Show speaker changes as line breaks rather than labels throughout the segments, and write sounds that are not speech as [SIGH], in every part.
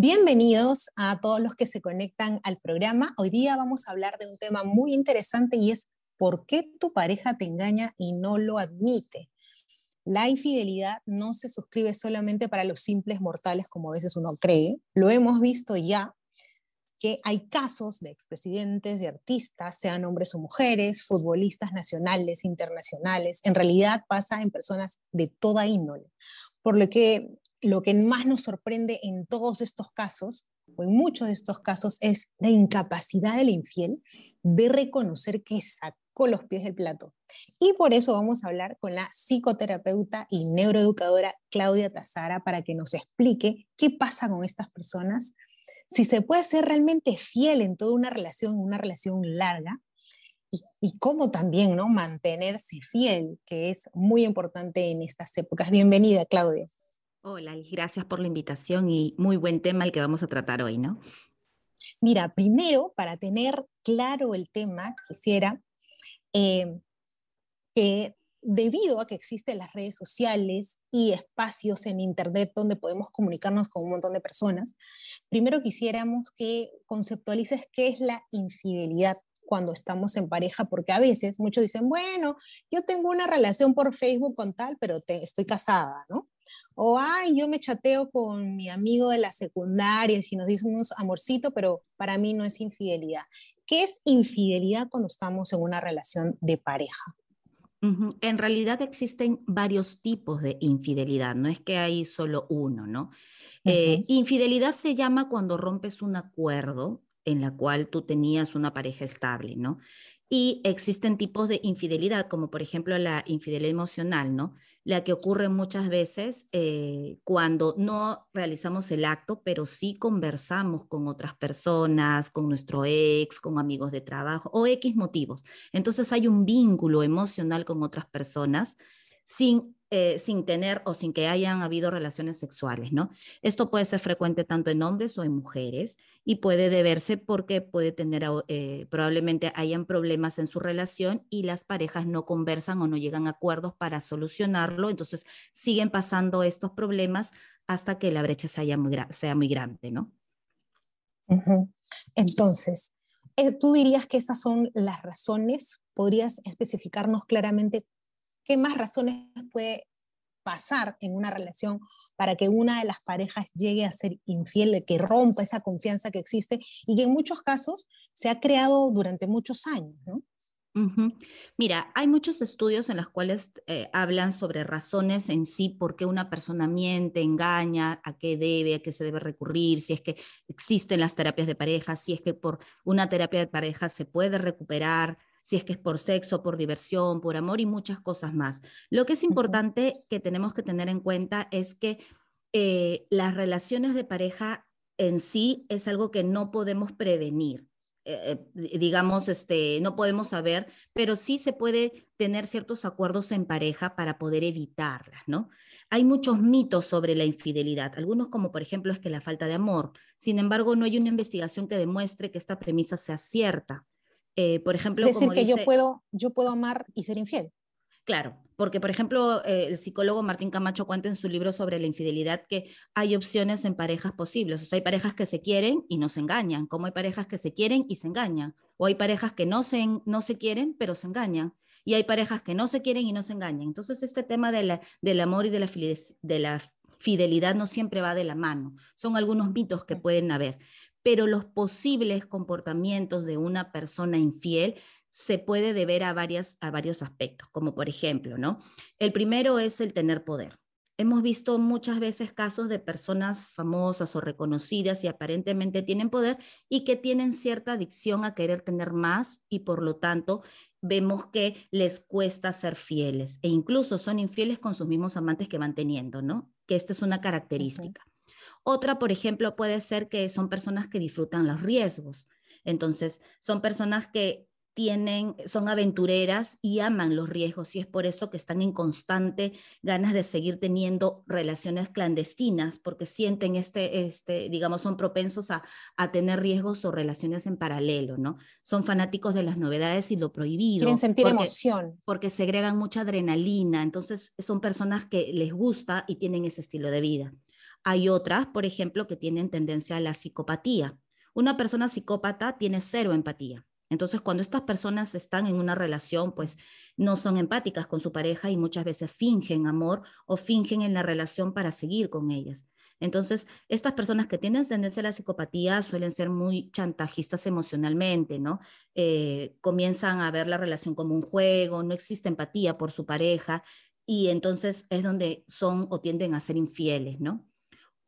Bienvenidos a todos los que se conectan al programa. Hoy día vamos a hablar de un tema muy interesante y es ¿por qué tu pareja te engaña y no lo admite? La infidelidad no se suscribe solamente para los simples mortales como a veces uno cree. Lo hemos visto ya que hay casos de expresidentes, de artistas, sean hombres o mujeres, futbolistas nacionales, internacionales. En realidad pasa en personas de toda índole. Por lo que lo que más nos sorprende en todos estos casos, o en muchos de estos casos, es la incapacidad del infiel de reconocer que sacó los pies del plato. Y por eso vamos a hablar con la psicoterapeuta y neuroeducadora Claudia Tazara para que nos explique qué pasa con estas personas, si se puede ser realmente fiel en toda una relación, una relación larga, y, y, cómo también ¿no? mantenerse fiel, que es muy importante en estas épocas. Bienvenida, Claudia.
Hola, gracias por la invitación y muy buen tema el que vamos a tratar hoy, ¿no?
Mira, primero, para tener claro el tema, quisiera eh, que debido a que existen las redes sociales y espacios en Internet donde podemos comunicarnos con un montón de personas, primero quisiéramos que conceptualices qué es la infidelidad cuando estamos en pareja, porque a veces muchos dicen, bueno, yo tengo una relación por Facebook con tal, pero estoy casada, ¿no? O, ay, yo me chateo con mi amigo de la secundaria, si nos decimos amorcito, pero para mí no es infidelidad. ¿Qué es infidelidad cuando estamos en una relación de pareja?
En realidad existen varios tipos de infidelidad, no es que hay solo uno, ¿no? Eh, infidelidad se llama cuando rompes un acuerdo en la cual tú tenías una pareja estable, ¿no? Y existen tipos de infidelidad, como por ejemplo la infidelidad emocional, ¿no? La que ocurre muchas veces eh, cuando no realizamos el acto, pero sí conversamos con otras personas, con nuestro ex, con amigos de trabajo o X motivos. Entonces hay un vínculo emocional con otras personas sin eh, sin tener o sin que hayan habido relaciones sexuales, ¿no? Esto puede ser frecuente tanto en hombres o en mujeres y puede deberse porque puede tener, eh, probablemente hayan problemas en su relación y las parejas no conversan o no llegan a acuerdos para solucionarlo, entonces siguen pasando estos problemas hasta que la brecha sea muy, sea muy grande, ¿no?
Entonces, eh, ¿tú dirías que esas son las razones? ¿Podrías especificarnos claramente ¿Qué más razones puede pasar en una relación para que una de las parejas llegue a ser infiel, que rompa esa confianza que existe y que en muchos casos se ha creado durante muchos años,
Mira, hay muchos estudios en los cuales eh, hablan sobre razones en sí, por qué una persona miente, engaña, a qué debe, a qué se debe recurrir, si es que existen las terapias de pareja, si es que por una terapia de pareja se puede recuperar, si es que es por sexo, por diversión, por amor y muchas cosas más. Lo que es importante que tenemos que tener en cuenta es que eh, las relaciones de pareja en sí es algo que no podemos prevenir. Eh, eh, digamos, este, no podemos saber, pero sí se puede tener ciertos acuerdos en pareja para poder evitarlas, ¿no? Hay muchos mitos sobre la infidelidad, algunos como por ejemplo es que la falta de amor. Sin embargo, no hay una investigación que demuestre que esta premisa sea cierta.
Eh, por ejemplo, es decir, que yo, puedo, yo puedo amar y ser infiel.
Claro, porque por ejemplo, eh, el psicólogo Martín Camacho cuenta en su libro sobre la infidelidad que hay opciones en parejas posibles. O sea, hay parejas que se quieren y no se engañan, como hay parejas que se quieren y se engañan. O hay parejas que no se, no se quieren, pero se engañan. Y hay parejas que no se quieren y no se engañan. Entonces, este tema de la, del amor y de la, de la fidelidad no siempre va de la mano. Son algunos mitos que pueden haber pero los posibles comportamientos de una persona infiel se puede deber a, varias, a varios aspectos, como por ejemplo, ¿no? El primero es el tener poder. Hemos visto muchas veces casos de personas famosas o reconocidas y aparentemente tienen poder y que tienen cierta adicción a querer tener más y por lo tanto vemos que les cuesta ser fieles e incluso son infieles con sus mismos amantes que van teniendo, ¿no? Que esta es una característica. Otra, por ejemplo, puede ser que son personas que disfrutan los riesgos. Entonces, son personas que tienen, son aventureras y aman los riesgos y es por eso que están en constante ganas de seguir teniendo relaciones clandestinas porque sienten este, este digamos, son propensos a, a tener riesgos o relaciones en paralelo, ¿no? Son fanáticos de las novedades y lo prohibido.
Quieren sentir emoción.
Porque segregan mucha adrenalina, entonces son personas que les gusta y tienen ese estilo de vida. Hay otras, por ejemplo, que tienen tendencia a la psicopatía. Una persona psicópata tiene cero empatía. Entonces, cuando estas personas están en una relación, pues no son empáticas con su pareja y muchas veces fingen amor o fingen en la relación para seguir con ellas. Entonces, estas personas que tienen tendencia a la psicopatía suelen ser muy chantajistas emocionalmente, ¿no? Eh, comienzan a ver la relación como un juego, no existe empatía por su pareja y entonces es donde son o tienden a ser infieles, ¿no?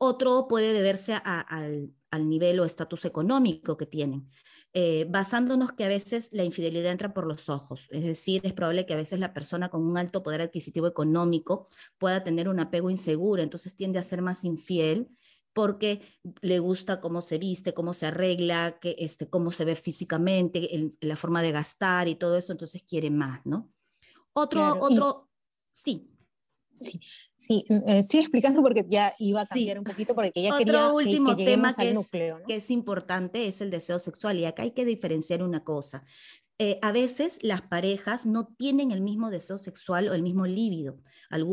Otro puede deberse al, al nivel o estatus económico que tienen. Eh, basándonos que a veces la infidelidad entra por los ojos. Es decir, es probable que a veces la persona con un alto poder adquisitivo económico pueda tener un apego inseguro, entonces tiende a ser más infiel porque le gusta cómo se viste, cómo se arregla, que, este, cómo se ve físicamente, la forma de gastar y todo eso, entonces quiere más, ¿no? Otro, otro, sí.
Sí, sí, eh, sigue explicando porque ya iba a cambiar un poquito porque ya quería
último
que,
tema
al
es,
núcleo.
que es importante es el deseo sexual y acá hay que diferenciar una cosa. Eh, a veces las parejas no tienen el mismo deseo sexual o el mismo líbido.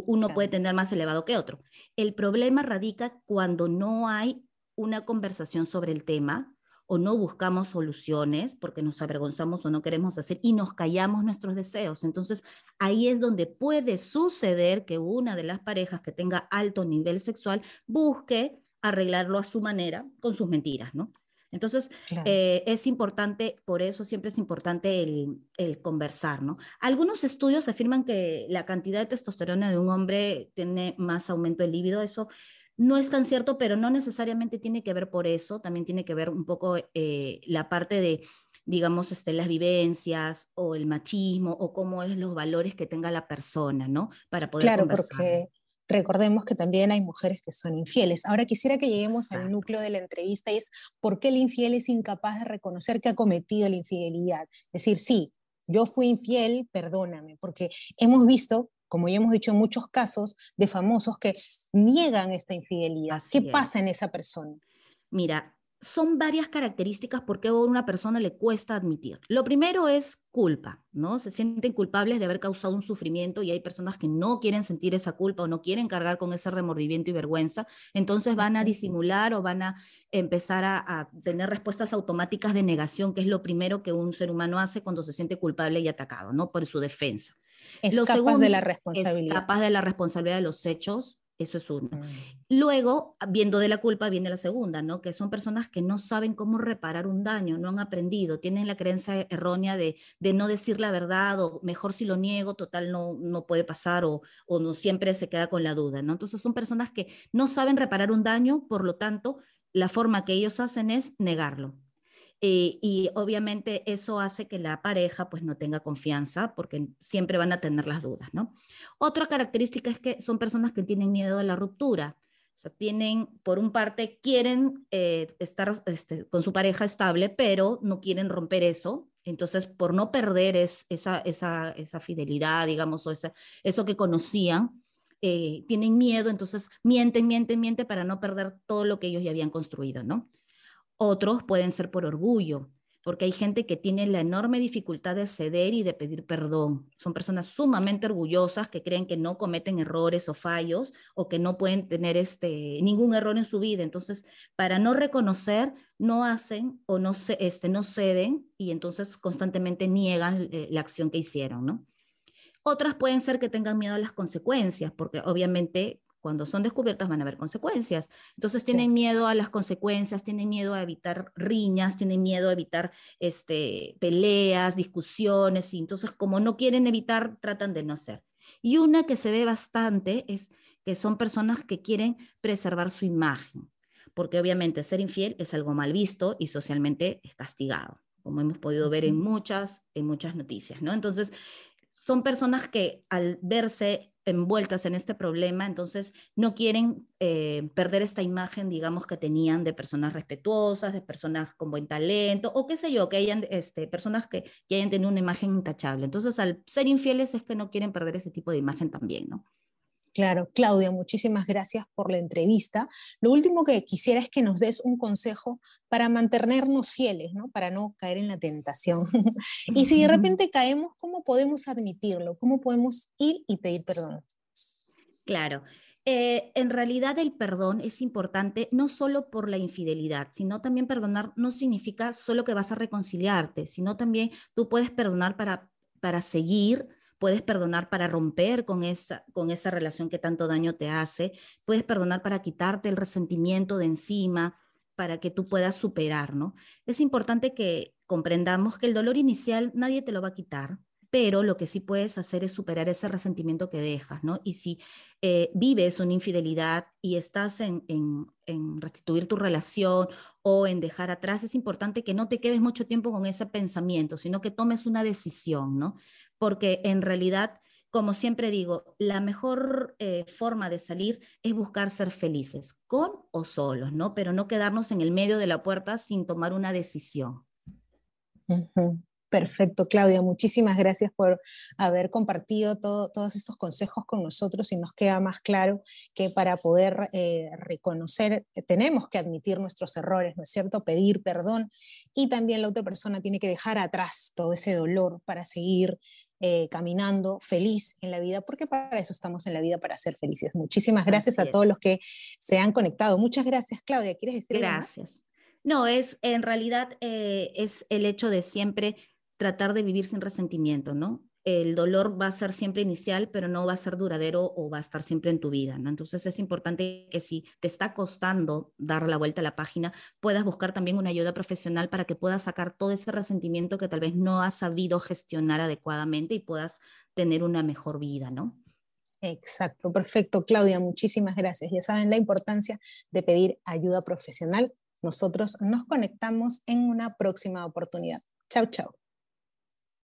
Uno puede tener más elevado que otro. El problema radica cuando no hay una conversación sobre el tema, o no buscamos soluciones porque nos avergonzamos o no queremos hacer y nos callamos nuestros deseos. Entonces, ahí es donde puede suceder que una de las parejas que tenga alto nivel sexual busque arreglarlo a su manera con sus mentiras, ¿no? Entonces, eh, es importante, por eso siempre es importante el, el, conversar, ¿no? Algunos estudios afirman que la cantidad de testosterona de un hombre tiene más aumento del líbido, eso no es tan cierto, pero no necesariamente tiene que ver por eso, también tiene que ver un poco eh, la parte de, digamos, este, las vivencias o el machismo o cómo es los valores que tenga la persona, ¿no?
Para poder Claro, porque recordemos que también hay mujeres que son infieles. Ahora quisiera que lleguemos al núcleo de la entrevista y es por qué el infiel es incapaz de reconocer que ha cometido la infidelidad. Es decir, sí, yo fui infiel, perdóname, porque hemos visto como ya hemos dicho, muchos casos de famosos que niegan esta infidelidad. ¿Qué pasa en esa persona?
Mira, son varias características por qué a una persona le cuesta admitir. Lo primero es culpa, ¿no? Se sienten culpables de haber causado un sufrimiento y hay personas que no quieren sentir esa culpa o no quieren cargar con ese remordimiento y vergüenza, entonces van a disimular o van a empezar a, a tener respuestas automáticas de negación, que es lo primero que un ser humano hace cuando se siente culpable y atacado, ¿no? Por su defensa.
Escapas de la responsabilidad.
Escapas de la responsabilidad de los hechos, eso es uno. Mm. Luego, viendo de la culpa, viene la segunda, ¿no? Que son personas que no saben cómo reparar un daño, no han aprendido, tienen la creencia errónea de, de no decir la verdad o mejor si lo niego, total no, no puede pasar o, o no siempre se queda con la duda, ¿no? Entonces son personas que no saben reparar un daño, por lo tanto, la forma que ellos hacen es negarlo. Eh, y obviamente eso hace que la pareja pues no tenga confianza porque siempre van a tener las dudas, ¿no? Otra característica es que son personas que tienen miedo a la ruptura. O sea, tienen, por un parte, quieren eh, estar este, con su pareja estable, pero no quieren romper eso. Entonces, por no perder es, esa, esa, esa fidelidad, digamos, o esa, eso que conocían, eh, tienen miedo, entonces mienten, mienten, mienten para no perder todo lo que ellos ya habían construido, ¿no? Otros pueden ser por orgullo, porque hay gente que tiene la enorme dificultad de ceder y de pedir perdón. Son personas sumamente orgullosas que creen que no cometen errores o fallos o que no pueden tener este, ningún error en su vida. Entonces, para no reconocer, no hacen o no, se, este, no ceden y entonces constantemente niegan eh, la acción que hicieron, ¿no? Otras pueden ser que tengan miedo a las consecuencias, porque obviamente cuando son descubiertas van a haber consecuencias. Entonces tienen miedo a las consecuencias, tienen miedo a evitar riñas, tienen miedo a evitar este, peleas, discusiones, y entonces como no quieren evitar, tratan de no hacer. Y una que se ve bastante es que son personas que quieren preservar su imagen, porque obviamente ser infiel es algo mal visto y socialmente es castigado, como hemos podido ver en muchas, en muchas noticias, ¿no? Entonces, son personas que al verse envueltas en este problema, entonces no quieren eh, perder esta imagen, digamos, que tenían de personas respetuosas, de personas con buen talento, o qué sé yo, que hayan, este, personas que, que hayan tenido una imagen intachable. Entonces, al ser infieles es que no quieren perder ese tipo de imagen también, ¿no?
Claro, Claudia, muchísimas gracias por la entrevista. Lo último que quisiera es que nos des un consejo para mantenernos fieles, ¿no? Para no caer en la tentación. [LAUGHS] y si de repente caemos, ¿cómo podemos admitirlo? ¿Cómo podemos ir y pedir perdón?
Claro. Eh, en realidad el perdón es importante no solo por la infidelidad, sino también perdonar no significa solo que vas a reconciliarte, sino también tú puedes perdonar para, para seguir, puedes perdonar para romper con esa, con esa relación que tanto daño te hace, puedes perdonar para quitarte el resentimiento de encima, para que tú puedas superar, ¿no? Es importante que comprendamos que el dolor inicial nadie te lo va a quitar, pero lo que sí puedes hacer es superar ese resentimiento que dejas, ¿no? Y si eh, vives una infidelidad y estás en, en, restituir tu relación o en dejar atrás, es importante que no te quedes mucho tiempo con ese pensamiento, sino que tomes una decisión, ¿no? Porque en realidad, como siempre digo, la mejor eh, forma de salir es buscar ser felices, con o solos, ¿no? Pero no quedarnos en el medio de la puerta sin tomar una decisión.
Perfecto, Claudia. Muchísimas gracias por haber compartido todos estos consejos con nosotros y nos queda más claro que para poder eh, reconocer eh, tenemos que admitir nuestros errores, ¿no es cierto? Pedir perdón y también la otra persona tiene que dejar atrás todo ese dolor para seguir eh, caminando feliz en la vida, porque para eso estamos en la vida, para ser felices. Muchísimas gracias a todos los que se han conectado. Muchas gracias, Claudia. ¿Quieres decir
Gracias. No, es en realidad es el hecho de siempre tratar de vivir sin resentimiento, ¿no? El dolor va a ser siempre inicial, pero no va a ser duradero o va a estar siempre en tu vida, ¿no? Entonces es importante que si te está costando dar la vuelta a la página, puedas buscar también una ayuda profesional para que puedas sacar todo ese resentimiento que tal vez no has sabido gestionar adecuadamente y puedas tener una mejor vida, ¿no?
Exacto, perfecto. Claudia, muchísimas gracias. Ya saben la importancia de pedir ayuda profesional. Nosotros nos conectamos en una próxima oportunidad. Chao, chao.